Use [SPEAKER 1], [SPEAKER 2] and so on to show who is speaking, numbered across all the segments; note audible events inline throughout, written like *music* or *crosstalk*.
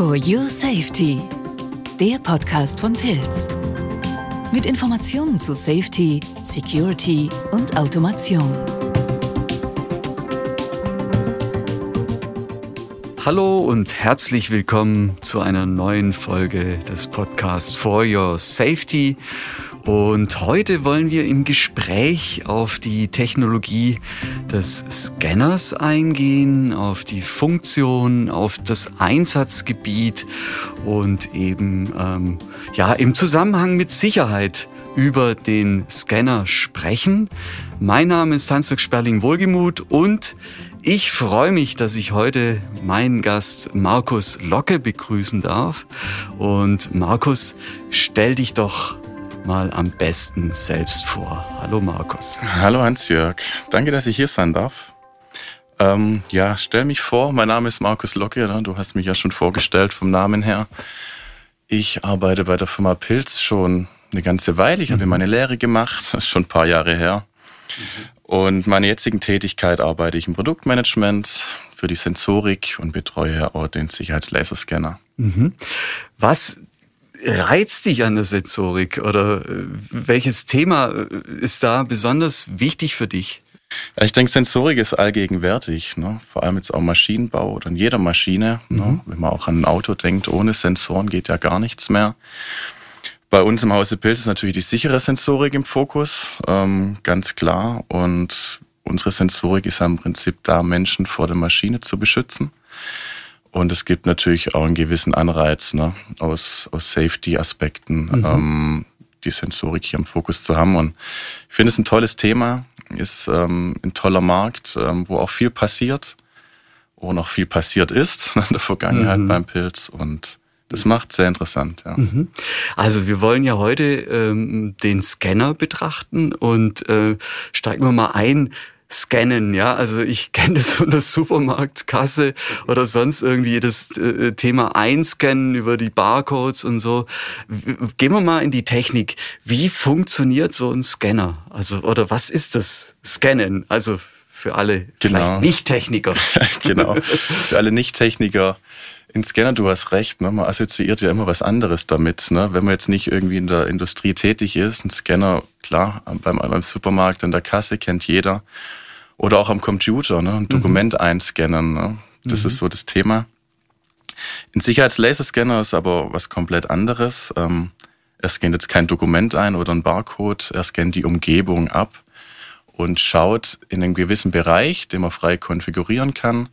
[SPEAKER 1] For Your Safety, der Podcast von Pilz. Mit Informationen zu Safety, Security und Automation.
[SPEAKER 2] Hallo und herzlich willkommen zu einer neuen Folge des Podcasts For Your Safety. Und heute wollen wir im Gespräch auf die Technologie des Scanners eingehen, auf die Funktion, auf das Einsatzgebiet und eben ähm, ja im Zusammenhang mit Sicherheit über den Scanner sprechen. Mein Name ist Hans-Jörg Sperling-Wohlgemuth und ich freue mich, dass ich heute meinen Gast Markus Locke begrüßen darf. Und Markus, stell dich doch mal am besten selbst vor. Hallo Markus.
[SPEAKER 3] Hallo Hans-Jörg. Danke, dass ich hier sein darf. Ähm, ja, stell mich vor. Mein Name ist Markus Locke. Ne? Du hast mich ja schon vorgestellt vom Namen her. Ich arbeite bei der Firma Pilz schon eine ganze Weile. Ich mhm. habe meine Lehre gemacht. Das ist schon ein paar Jahre her. Mhm. Und meine jetzigen Tätigkeit arbeite ich im Produktmanagement für die Sensorik und betreue auch den Sicherheitslaserscanner.
[SPEAKER 2] Mhm. Was reizt dich an der Sensorik oder äh, welches Thema äh, ist da besonders wichtig für dich?
[SPEAKER 3] Ja, ich denke, Sensorik ist allgegenwärtig, ne? vor allem jetzt auch Maschinenbau oder in jeder Maschine. Ne? Mhm. Ne? Wenn man auch an ein Auto denkt, ohne Sensoren geht ja gar nichts mehr. Bei uns im Hause Pilz ist natürlich die sichere Sensorik im Fokus, ähm, ganz klar. Und unsere Sensorik ist im Prinzip da, Menschen vor der Maschine zu beschützen. Und es gibt natürlich auch einen gewissen Anreiz ne, aus, aus Safety-Aspekten, mhm. ähm, die Sensorik hier im Fokus zu haben. Und ich finde es ein tolles Thema, ist ähm, ein toller Markt, ähm, wo auch viel passiert, wo noch viel passiert ist *laughs* in der Vergangenheit mhm. beim Pilz. Und das macht sehr interessant, ja. Mhm.
[SPEAKER 2] Also wir wollen ja heute ähm, den Scanner betrachten und äh, steigen wir mal ein scannen, ja. Also ich *laughs* kenne das von der Supermarktkasse oder sonst irgendwie das äh, Thema einscannen über die Barcodes und so. Gehen wir mal in die Technik. Wie funktioniert so ein Scanner? Also, oder was ist das Scannen? Also für alle genau. Nicht-Techniker. *laughs*
[SPEAKER 3] genau. Für alle Nicht-Techniker. In Scanner, du hast recht, ne? man assoziiert ja immer was anderes damit. Ne? Wenn man jetzt nicht irgendwie in der Industrie tätig ist, ein Scanner, klar, beim, beim Supermarkt in der Kasse kennt jeder. Oder auch am Computer, ne? ein mhm. Dokument mhm. einscannen. Ne? Das mhm. ist so das Thema. Ein Sicherheitslaserscanner ist aber was komplett anderes. Ähm, er scannt jetzt kein Dokument ein oder ein Barcode, er scannt die Umgebung ab und schaut in einem gewissen Bereich, den man frei konfigurieren kann,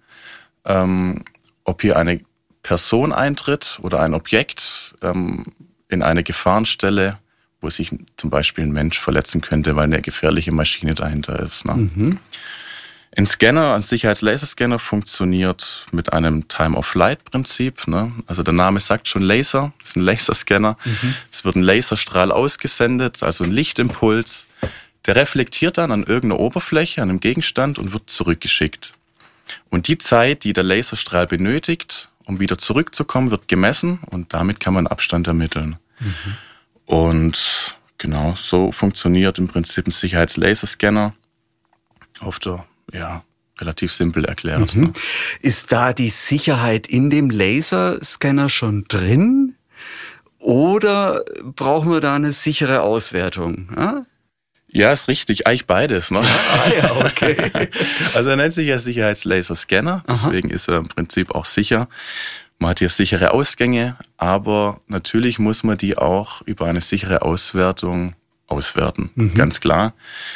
[SPEAKER 3] ähm, ob hier eine Person eintritt oder ein Objekt ähm, in eine Gefahrenstelle, wo sich zum Beispiel ein Mensch verletzen könnte, weil eine gefährliche Maschine dahinter ist. Ne? Mhm. Ein Scanner, ein Sicherheitslaserscanner funktioniert mit einem Time-of-Flight-Prinzip. Ne? Also der Name sagt schon Laser, das ist ein Laserscanner. Mhm. Es wird ein Laserstrahl ausgesendet, also ein Lichtimpuls. Der reflektiert dann an irgendeiner Oberfläche, an einem Gegenstand und wird zurückgeschickt. Und die Zeit, die der Laserstrahl benötigt, um wieder zurückzukommen, wird gemessen und damit kann man Abstand ermitteln. Mhm. Und genau, so funktioniert im Prinzip ein Sicherheitslaserscanner auf der ja, relativ simpel erklärt. Mhm. Ne?
[SPEAKER 2] Ist da die Sicherheit in dem Laserscanner schon drin? Oder brauchen wir da eine sichere Auswertung?
[SPEAKER 3] Ja? Ja, ist richtig. Eigentlich beides. Ne? *laughs* Ah, ja, okay. *laughs* also er nennt sich ja Sicherheitslaserscanner, deswegen ist er im Prinzip auch sicher. Man hat hier sichere Ausgänge, aber natürlich muss man die auch über eine sichere Auswertung auswerten. Mhm. Ganz klar.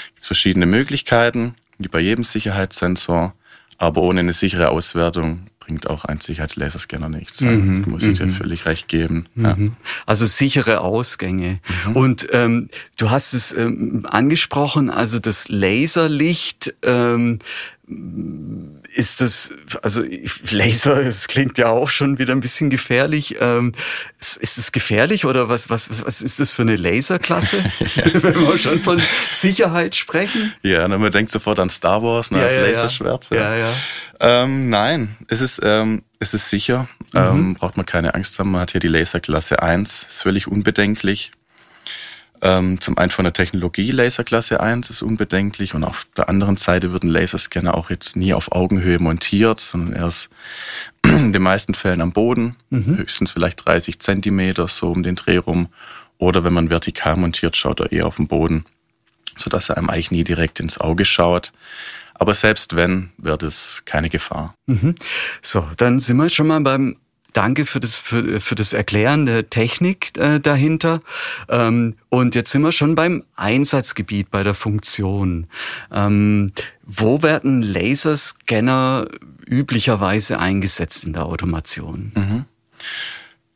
[SPEAKER 3] Es gibt verschiedene Möglichkeiten wie bei jedem Sicherheitssensor. Aber ohne eine sichere Auswertung bringt auch ein Sicherheitslaserscanner nichts. Mhm. Muss ich dir mhm. völlig recht geben. Mhm. Ja.
[SPEAKER 2] Also sichere Ausgänge. Mhm. Und ähm, du hast es ähm, angesprochen, also das Laserlicht ähm, ist das, also Laser, es klingt ja auch schon wieder ein bisschen gefährlich. Ähm, ist es gefährlich oder was, was, was ist das für eine Laserklasse, *laughs* *laughs* ja. wenn wir schon von Sicherheit sprechen?
[SPEAKER 3] Ja, na, man denkt sofort an Star Wars, ne, ja, als ja, Laserschwert. Ja, ja. ja. Ähm, nein, es ist, ähm, es ist sicher, mhm. ähm, braucht man keine Angst haben. Man hat hier die Laserklasse 1, ist völlig unbedenklich. Ähm, zum einen von der Technologie Laserklasse 1 ist unbedenklich und auf der anderen Seite wird ein Laserscanner auch jetzt nie auf Augenhöhe montiert, sondern erst *clears throat* in den meisten Fällen am Boden, mhm. höchstens vielleicht 30 Zentimeter so um den Dreh rum. Oder wenn man vertikal montiert, schaut er eher auf den Boden, sodass er einem eigentlich nie direkt ins Auge schaut. Aber selbst wenn, wird es keine Gefahr.
[SPEAKER 2] Mhm. So, dann sind wir schon mal beim Danke für das, für, für das Erklären der Technik äh, dahinter. Ähm, und jetzt sind wir schon beim Einsatzgebiet, bei der Funktion. Ähm, wo werden Laserscanner üblicherweise eingesetzt in der Automation?
[SPEAKER 3] Mhm.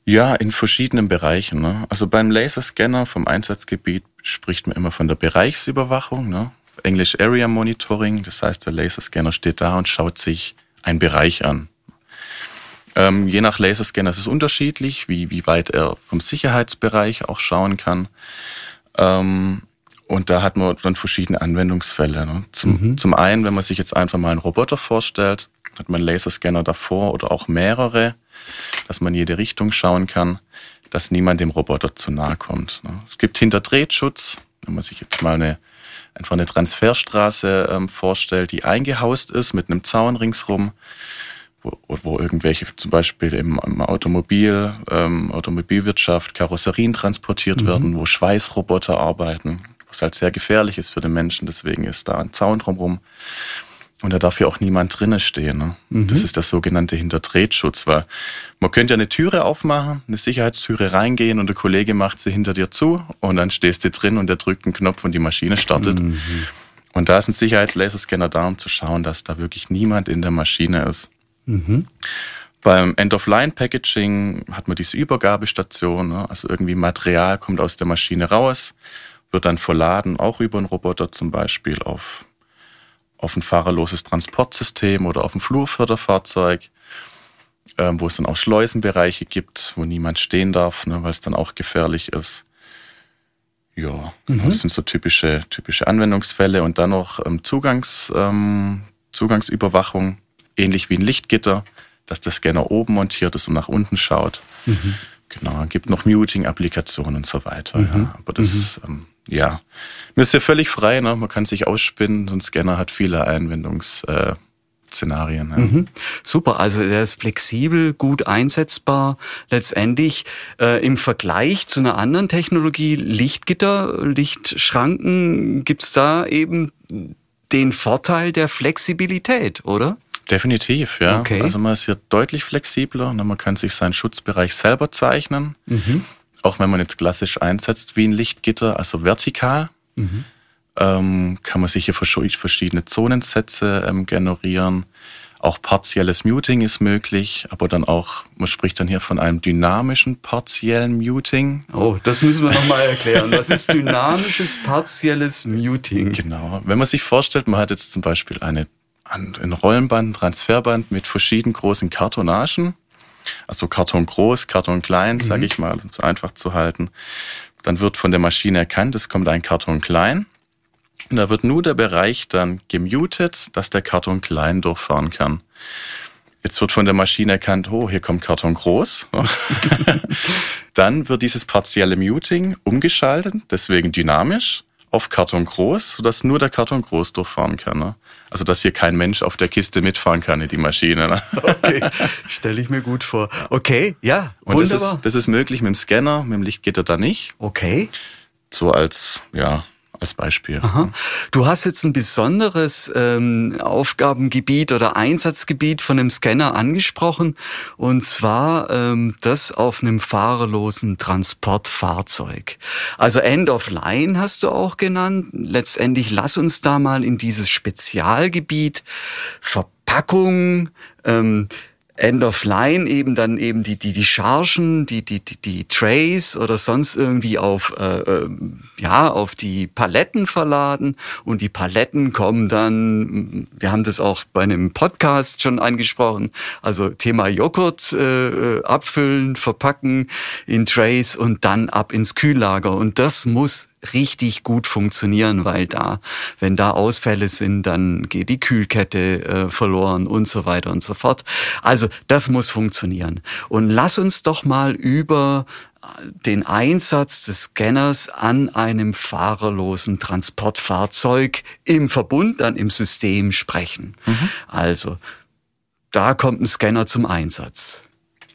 [SPEAKER 3] Ja, in verschiedenen Bereichen. Ne? Also beim Laserscanner vom Einsatzgebiet spricht man immer von der Bereichsüberwachung, ne? Englisch Area Monitoring. Das heißt, der Laserscanner steht da und schaut sich einen Bereich an. Ähm, je nach Laserscanner ist es unterschiedlich, wie, wie weit er vom Sicherheitsbereich auch schauen kann. Ähm, und da hat man dann verschiedene Anwendungsfälle. Ne? Zum, mhm. zum einen, wenn man sich jetzt einfach mal einen Roboter vorstellt, hat man einen Laserscanner davor oder auch mehrere, dass man jede Richtung schauen kann, dass niemand dem Roboter zu nahe kommt. Ne? Es gibt Hinterdrehschutz, wenn man sich jetzt mal eine einfach eine Transferstraße ähm, vorstellt, die eingehaust ist mit einem Zaun ringsrum wo, wo irgendwelche zum Beispiel im, im Automobil, ähm, Automobilwirtschaft Karosserien transportiert mhm. werden, wo Schweißroboter arbeiten, was halt sehr gefährlich ist für den Menschen. Deswegen ist da ein Zaun drumherum. Und da darf ja auch niemand drinnen stehen. Ne? Mhm. Das ist der sogenannte Hinterdrehschutz, weil man könnte ja eine Türe aufmachen, eine Sicherheitstüre reingehen und der Kollege macht sie hinter dir zu und dann stehst du drin und der drückt einen Knopf und die Maschine startet. Mhm. Und da ist ein Sicherheitslaserscanner da, um zu schauen, dass da wirklich niemand in der Maschine ist. Mhm. Beim End-of-Line-Packaging hat man diese Übergabestation, ne? also irgendwie Material kommt aus der Maschine raus, wird dann verladen, auch über einen Roboter zum Beispiel auf, auf ein fahrerloses Transportsystem oder auf ein Flurförderfahrzeug, ähm, wo es dann auch Schleusenbereiche gibt, wo niemand stehen darf, ne? weil es dann auch gefährlich ist. Ja, mhm. das sind so typische, typische Anwendungsfälle und dann noch ähm, Zugangs, ähm, Zugangsüberwachung ähnlich wie ein Lichtgitter, dass der Scanner oben montiert ist und nach unten schaut. Mhm. Genau, gibt noch Muting-Applikationen und so weiter. Mhm. Ja. Aber das, mhm. ähm, ja, mir ist ja völlig frei, ne? man kann sich ausspinnen, so ein Scanner hat viele Einwendungsszenarien. Szenarien. Ja. Mhm.
[SPEAKER 2] Super, also der ist flexibel, gut einsetzbar. Letztendlich äh, im Vergleich zu einer anderen Technologie, Lichtgitter, Lichtschranken, gibt's da eben den Vorteil der Flexibilität, oder?
[SPEAKER 3] Definitiv, ja. Okay. Also man ist hier deutlich flexibler. Ne? Man kann sich seinen Schutzbereich selber zeichnen. Mhm. Auch wenn man jetzt klassisch einsetzt wie ein Lichtgitter, also vertikal, mhm. ähm, kann man sich hier verschiedene Zonensätze ähm, generieren. Auch partielles Muting ist möglich, aber dann auch, man spricht dann hier von einem dynamischen partiellen Muting.
[SPEAKER 2] Oh, das müssen wir nochmal erklären. Was ist dynamisches partielles Muting?
[SPEAKER 3] Genau. Wenn man sich vorstellt, man hat jetzt zum Beispiel eine ein Rollenband, Transferband mit verschieden großen Kartonagen. Also Karton groß, Karton klein, sage mhm. ich mal, um es einfach zu halten. Dann wird von der Maschine erkannt, es kommt ein Karton klein. Und da wird nur der Bereich dann gemutet, dass der Karton klein durchfahren kann. Jetzt wird von der Maschine erkannt, oh, hier kommt Karton groß. *laughs* dann wird dieses partielle Muting umgeschaltet, deswegen dynamisch auf Karton groß, sodass nur der Karton groß durchfahren kann. Also dass hier kein Mensch auf der Kiste mitfahren kann in die Maschine. Ne? *laughs*
[SPEAKER 2] Okay, stelle ich mir gut vor. Okay, ja,
[SPEAKER 3] Und wunderbar. Das ist, das ist möglich mit dem Scanner, mit dem Lichtgitter da nicht.
[SPEAKER 2] Okay.
[SPEAKER 3] So als, ja, als Beispiel. Aha.
[SPEAKER 2] Du hast jetzt ein besonderes ähm, Aufgabengebiet oder Einsatzgebiet von einem Scanner angesprochen, und zwar ähm, das auf einem fahrerlosen Transportfahrzeug. Also End of Line hast du auch genannt. Letztendlich lass uns da mal in dieses Spezialgebiet Verpackung, ähm, End of Line eben dann eben die die die Chargen, die die die, die Trays oder sonst irgendwie auf äh, äh, ja auf die Paletten verladen und die Paletten kommen dann. Wir haben das auch bei einem Podcast schon angesprochen. Also Thema Joghurt äh, äh abfüllen, verpacken in Trays und dann ab ins Kühllager und das muss richtig gut funktionieren, weil da, wenn da Ausfälle sind, dann geht die Kühlkette äh, verloren und so weiter und so fort. Also das muss funktionieren. Und lass uns doch mal über den Einsatz des Scanners an einem fahrerlosen Transportfahrzeug im Verbund dann im System sprechen. Mhm. Also da kommt ein Scanner zum Einsatz.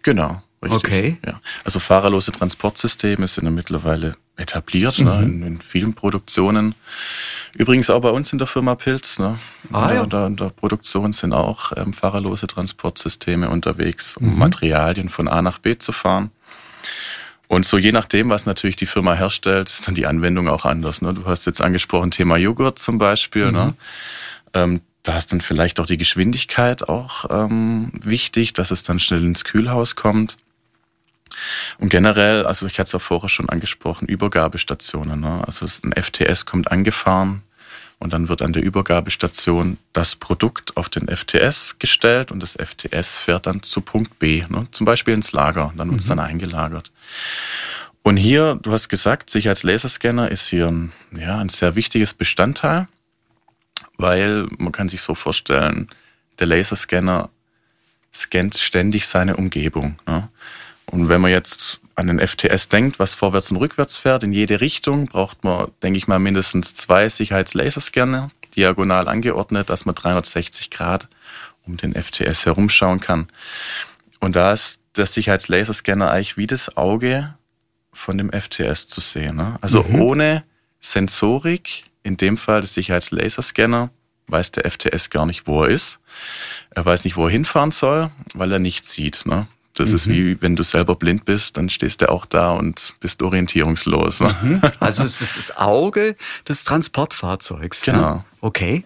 [SPEAKER 3] Genau. Richtig. Okay. Ja. Also fahrerlose Transportsysteme sind ja mittlerweile etabliert ne, mhm. ne, in, in, vielen Produktionen. Übrigens auch bei uns in der Firma Pilz. Ne? Ah, ja. Da in der Produktion sind auch ähm, fahrerlose Transportsysteme unterwegs, um mhm. Materialien von A nach B zu fahren. Und so je nachdem, was natürlich die Firma herstellt, ist dann die Anwendung auch anders. Ne? Du hast jetzt angesprochen Thema Joghurt zum Beispiel. Ne? Mhm. Ne? Ähm, da ist dann vielleicht auch die Geschwindigkeit auch ähm, wichtig, dass es dann schnell ins Kühlhaus kommt. Und generell, also ich hatte es ja vorher schon angesprochen, Übergabestationen. Ne? Also ein FTS kommt angefahren und dann wird an der Übergabestation das Produkt auf den FTS gestellt und das FTS fährt dann zu Punkt B, ne? zum Beispiel ins Lager. Dann wird es mhm. dann eingelagert. Und hier, du hast gesagt, Sicherheitslaserscanner ist hier ein, ja, ein sehr wichtiges Bestandteil, weil man kann sich so vorstellen, der Laserscanner scannt ständig seine Umgebung. Ne? Und wenn man jetzt an den FTS denkt, was vorwärts und rückwärts fährt, in jede Richtung, braucht man, denke ich mal, mindestens zwei Sicherheitslaserscanner, diagonal angeordnet, dass man 360 Grad um den FTS herumschauen kann. Und da ist der Sicherheitslaserscanner eigentlich wie das Auge von dem FTS zu sehen. Ne? Also mhm. ohne Sensorik, in dem Fall des Sicherheitslaserscanner, weiß der FTS gar nicht, wo er ist. Er weiß nicht, wo er hinfahren soll, weil er nichts sieht. Ne? Das mhm. ist wie wenn du selber blind bist, dann stehst du auch da und bist orientierungslos.
[SPEAKER 2] Mhm. *laughs* Also es ist das Auge des Transportfahrzeugs.
[SPEAKER 3] Ne? Genau.
[SPEAKER 2] Ne? Okay.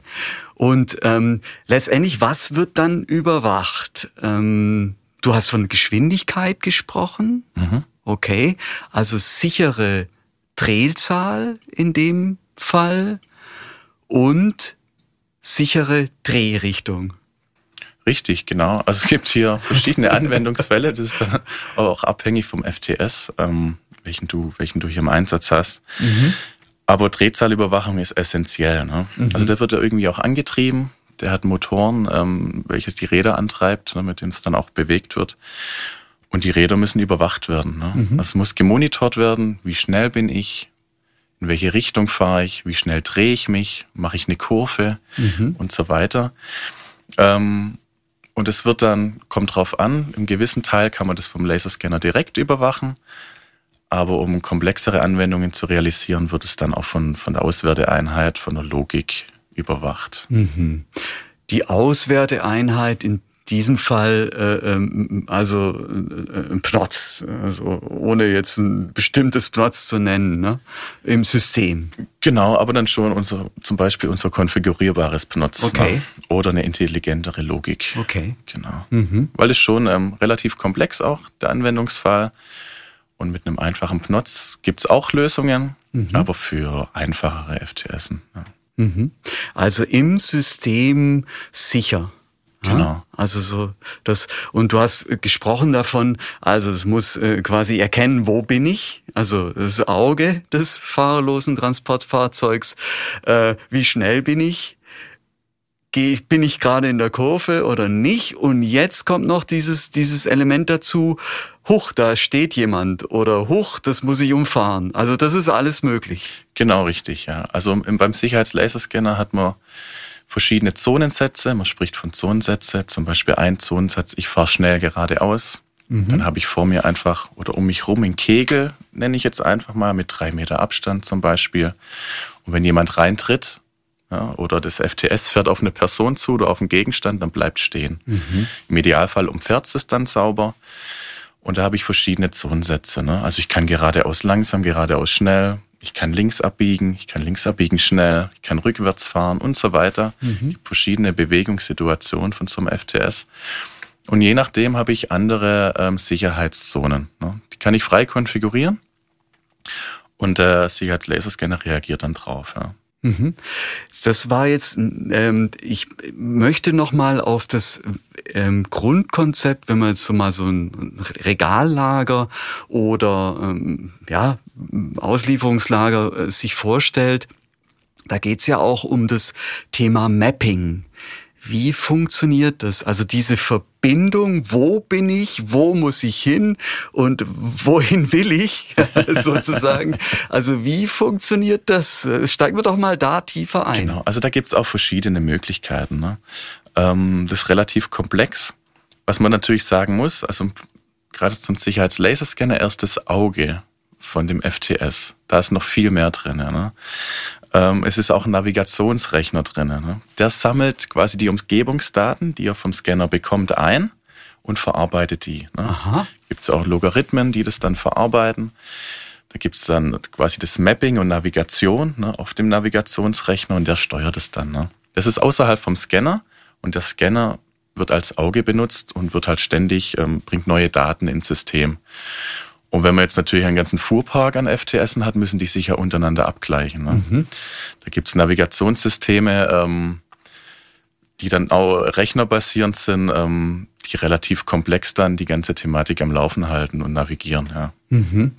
[SPEAKER 2] Und ähm, letztendlich, was wird dann überwacht? Ähm, du hast von Geschwindigkeit gesprochen. Mhm. Okay. Also sichere Drehzahl in dem Fall und sichere Drehrichtung.
[SPEAKER 3] Richtig, genau. Also es gibt hier verschiedene Anwendungsfälle. Das ist dann auch abhängig vom FTS, ähm, welchen du, welchen du hier im Einsatz hast. Mhm. Aber Drehzahlüberwachung ist essentiell. Ne? Mhm. Also der wird ja irgendwie auch angetrieben. Der hat Motoren, ähm, welches die Räder antreibt, ne, mit denen es dann auch bewegt wird. Und die Räder müssen überwacht werden. Ne? Mhm. Also es muss gemonitort werden, wie schnell bin ich, in welche Richtung fahre ich, wie schnell drehe ich mich, mache ich eine Kurve mhm. und so weiter. Ähm, und es wird dann, kommt drauf an, im gewissen Teil kann man das vom Laserscanner direkt überwachen. Aber um komplexere Anwendungen zu realisieren, wird es dann auch von, von der Auswerteeinheit, von der Logik überwacht. Mhm.
[SPEAKER 2] Die Auswerteeinheit in diesem Fall äh, ähm, also äh, ein Pnotz, also ohne jetzt ein bestimmtes Pnotz zu nennen, ne? im System.
[SPEAKER 3] Genau, aber dann schon unser, zum Beispiel unser konfigurierbares Pnotz.
[SPEAKER 2] Ne? Okay. Ne?
[SPEAKER 3] Oder eine intelligentere Logik.
[SPEAKER 2] Okay.
[SPEAKER 3] Genau. Mhm. Weil es schon ähm, relativ komplex auch, der Anwendungsfall. Und mit einem einfachen Pnotz gibt's auch Lösungen, mhm. aber für einfachere FTS. Ja.
[SPEAKER 2] Mhm. Also im System sicher.
[SPEAKER 3] Genau.
[SPEAKER 2] Also so das und du hast gesprochen davon, also es muss äh, quasi erkennen, wo bin ich, also das Auge des fahrerlosen Transportfahrzeugs, äh, wie schnell bin ich, Geh, bin ich gerade in der Kurve oder nicht und jetzt kommt noch dieses dieses Element dazu, huch, da steht jemand oder huch, das muss ich umfahren. Also das ist alles möglich.
[SPEAKER 3] Genau richtig, ja. Also beim Sicherheitslaserscanner hat man verschiedene Zonensätze. Man spricht von Zonensätze, zum Beispiel ein Zonensatz, ich fahre schnell geradeaus. Mhm. Dann habe ich vor mir einfach oder um mich rum einen Kegel, nenne ich jetzt einfach mal, mit drei Meter Abstand zum Beispiel. Und wenn jemand reintritt ja, oder das FTS fährt auf eine Person zu oder auf einen Gegenstand, dann bleibt stehen. Mhm. Im Idealfall umfährt es dann sauber. Und da habe ich verschiedene Zonensätze. Ne? Also ich kann geradeaus langsam, geradeaus schnell, ich kann links abbiegen, ich kann links abbiegen schnell, ich kann rückwärts fahren und so weiter. Mhm. gibt verschiedene Bewegungssituationen von so einem FTS. Und je nachdem habe ich andere ähm, Sicherheitszonen. Ne? Die kann ich frei konfigurieren und der Sicherheitslaserscanner reagiert dann drauf. Ja.
[SPEAKER 2] Mhm. Das war jetzt, ähm, ich möchte noch mal auf das ähm, Grundkonzept, wenn man jetzt so mal so ein Regallager oder ähm, ja Auslieferungslager äh, sich vorstellt, da geht's ja auch um das Thema Mapping. Wie funktioniert das? Also diese Verbindung, wo bin ich, wo muss ich hin und wohin will ich *laughs* sozusagen? Also wie funktioniert das? Steigen wir doch mal da tiefer ein.
[SPEAKER 3] Genau, also da gibt's auch verschiedene Möglichkeiten. Ne? Ähm, das ist relativ komplex. Was man natürlich sagen muss, also gerade zum Sicherheitslaserscanner erst das Auge von dem FTS. Da ist noch viel mehr drin. Ne? Ähm, es ist auch ein Navigationsrechner drin. Ne? Der sammelt quasi die Umgebungsdaten, die er vom Scanner bekommt, ein und verarbeitet die. Ne? Gibt es auch Logarithmen, die das dann verarbeiten. Da gibt es dann quasi das Mapping und Navigation ne, auf dem Navigationsrechner und der steuert es dann. Ne? Das ist außerhalb vom Scanner und der Scanner wird als Auge benutzt und wird halt ständig, ähm, bringt neue Daten ins System. Und wenn man jetzt natürlich einen ganzen Fuhrpark an FTS hat, müssen die sich ja untereinander abgleichen. Ne? Mhm. Da gibt's Navigationssysteme, ähm, die dann auch rechnerbasierend sind, ähm, die relativ komplex dann die ganze Thematik am Laufen halten und navigieren. Ja.
[SPEAKER 2] Mhm.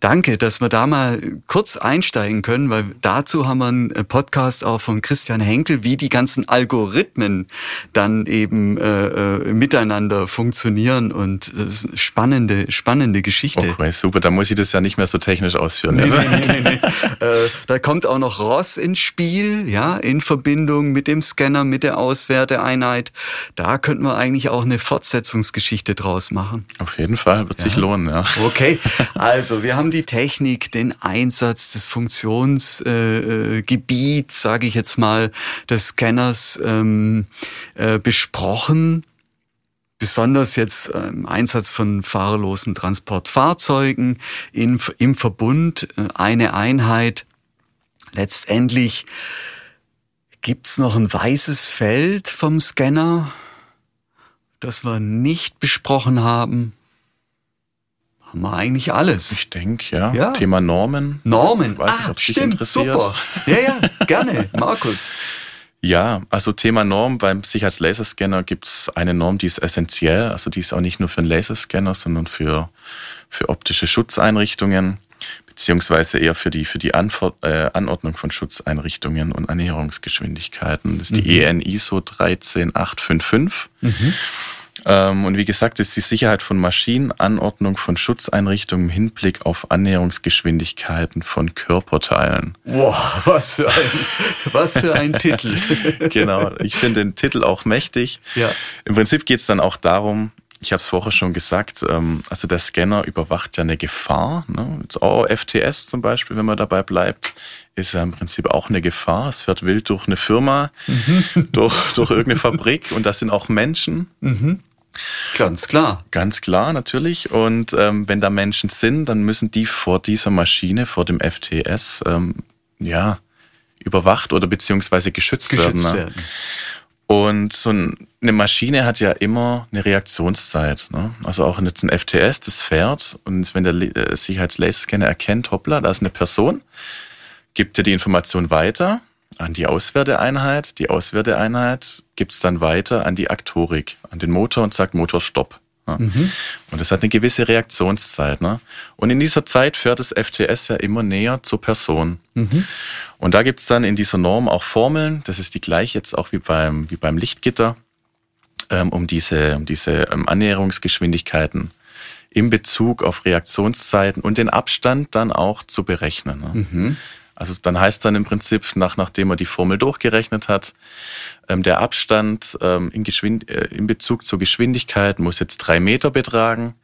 [SPEAKER 2] Danke, dass wir da mal kurz einsteigen können, weil dazu haben wir einen Podcast auch von Christian Henkel, wie die ganzen Algorithmen dann eben äh, äh, miteinander funktionieren und das ist eine spannende, spannende Geschichte.
[SPEAKER 3] Okay, super, da muss ich das ja nicht mehr so technisch ausführen.
[SPEAKER 2] Nee, nee, nee, nee. äh, da kommt auch noch ROS ins Spiel, ja, in Verbindung mit dem Scanner, mit der Auswerteeinheit. Da könnten wir eigentlich auch eine Fortsetzungsgeschichte draus machen.
[SPEAKER 3] Auf jeden Fall, wird ja. sich lohnen, ja.
[SPEAKER 2] Okay. Also, wir haben die Technik, den Einsatz des Funktionsgebiets, äh, sage ich jetzt mal, des Scanners ähm, äh, besprochen. Besonders jetzt im ähm, Einsatz von fahrerlosen Transportfahrzeugen in, im Verbund äh, eine Einheit. Letztendlich gibt's noch ein weißes Feld vom Scanner, das wir nicht besprochen haben haben wir eigentlich alles.
[SPEAKER 3] Ich denke, ja. ja. Thema Normen.
[SPEAKER 2] Normen. Weiß ah, nicht, stimmt, super. Ja, ja, gerne. Markus.
[SPEAKER 3] Ja, also Thema Norm beim Sicherheitslaserscanner gibt es eine Norm, die ist essentiell. Also die ist auch nicht nur für einen Laserscanner, sondern für, für optische Schutzeinrichtungen, beziehungsweise eher für die, für die Anfor äh, Anordnung von Schutzeinrichtungen und Annäherungsgeschwindigkeiten. Das ist die mhm. EN ISO 13855. Mhm. Ähm, und wie gesagt, ist die Sicherheit von Maschinen, Anordnung von Schutzeinrichtungen im Hinblick auf Annäherungsgeschwindigkeiten von Körperteilen.
[SPEAKER 2] Wow, was für ein, was für ein Titel. *laughs*
[SPEAKER 3] genau, ich finde den Titel auch mächtig. Ja. Im Prinzip geht es dann auch darum, ich habe es vorher schon gesagt, ähm, also der Scanner überwacht ja eine Gefahr. Ne? Jetzt auch FTS zum Beispiel, wenn man dabei bleibt, ist ja im Prinzip auch eine Gefahr. Es fährt wild durch eine Firma, mhm. *laughs* durch, durch irgendeine Fabrik und das sind auch Menschen. Mhm.
[SPEAKER 2] Ganz klar.
[SPEAKER 3] Ganz klar, natürlich. Und ähm, wenn da Menschen sind, dann müssen die vor dieser Maschine, vor dem FTS, ähm, ja, überwacht oder beziehungsweise geschützt, geschützt werden. Ne? werden. Und so eine Maschine hat ja immer eine Reaktionszeit. Ne? Also auch jetzt ein FTS, das fährt und wenn der äh, Sicherheitslaserscanner erkennt, hoppla, da ist eine Person, gibt er die Information weiter an die Auswerteeinheit. Die Auswerteeinheit gibt es dann weiter an die Aktorik, an den Motor und sagt Motor Stopp. Ja. Mhm. Und das hat eine gewisse Reaktionszeit. Ne? Und in dieser Zeit fährt das FTS ja immer näher zur Person. Mhm. Und da gibt's dann in dieser Norm auch Formeln, das ist die gleiche jetzt auch wie beim, wie beim Lichtgitter, ähm, um diese, um diese ähm, Annäherungsgeschwindigkeiten im Bezug auf Reaktionszeiten und den Abstand dann auch zu berechnen. Ne? Mhm. Also dann heißt dann im Prinzip, nach, nachdem er die Formel durchgerechnet hat, ähm, der Abstand ähm, in, Geschwind äh, in Bezug zur Geschwindigkeit muss jetzt drei Meter betragen.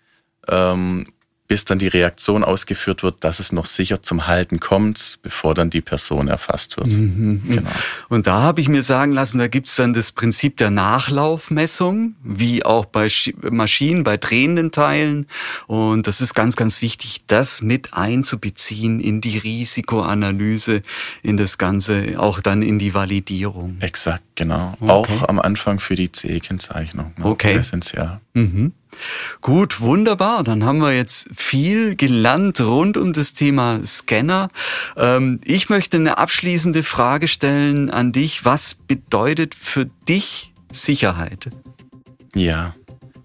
[SPEAKER 3] Ähm, bis dann die Reaktion ausgeführt wird, dass es noch sicher zum Halten kommt, bevor dann die Person erfasst wird. Mhm,
[SPEAKER 2] mhm. genau. Und da habe ich mir sagen lassen, da gibt es dann das Prinzip der Nachlaufmessung, wie auch bei Maschinen, bei drehenden Teilen. Und das ist ganz, ganz wichtig, das mit einzubeziehen in die Risikoanalyse, in das Ganze, auch dann in die Validierung.
[SPEAKER 3] Exakt, genau. Okay. Auch am Anfang für die CE-Kennzeichnung.
[SPEAKER 2] Ne? Okay.
[SPEAKER 3] Essentiell.
[SPEAKER 2] Mhm. Gut, wunderbar. Dann haben wir jetzt viel gelernt rund um das Thema Scanner. Ähm, ich möchte eine abschließende Frage stellen an dich. Was bedeutet für dich Sicherheit?
[SPEAKER 3] Ja,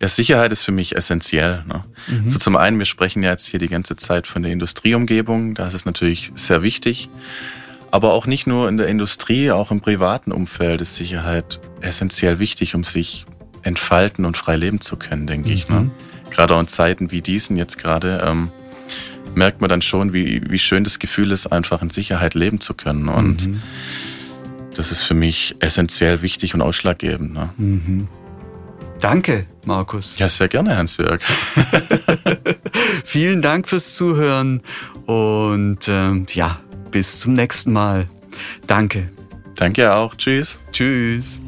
[SPEAKER 3] ja, Sicherheit ist für mich essentiell. Ne? Mhm. Also zum einen, wir sprechen ja jetzt hier die ganze Zeit von der Industrieumgebung, da ist es natürlich sehr wichtig. Aber auch nicht nur in der Industrie, auch im privaten Umfeld ist Sicherheit essentiell wichtig, um sich entfalten und frei leben zu können, denke mhm. ich. Ne? Mhm. Gerade auch in Zeiten wie diesen jetzt gerade ähm, merkt man dann schon, wie, wie schön das Gefühl ist, einfach in Sicherheit leben zu können. Und mhm. das ist für mich essentiell wichtig und ausschlaggebend. Ne? Mhm.
[SPEAKER 2] Danke, Markus.
[SPEAKER 3] Ja, sehr gerne, Hans-Jörg. *laughs*
[SPEAKER 2] Vielen Dank fürs Zuhören und ähm, ja, bis zum nächsten Mal. Danke.
[SPEAKER 3] Danke auch. Tschüss.
[SPEAKER 2] Tschüss.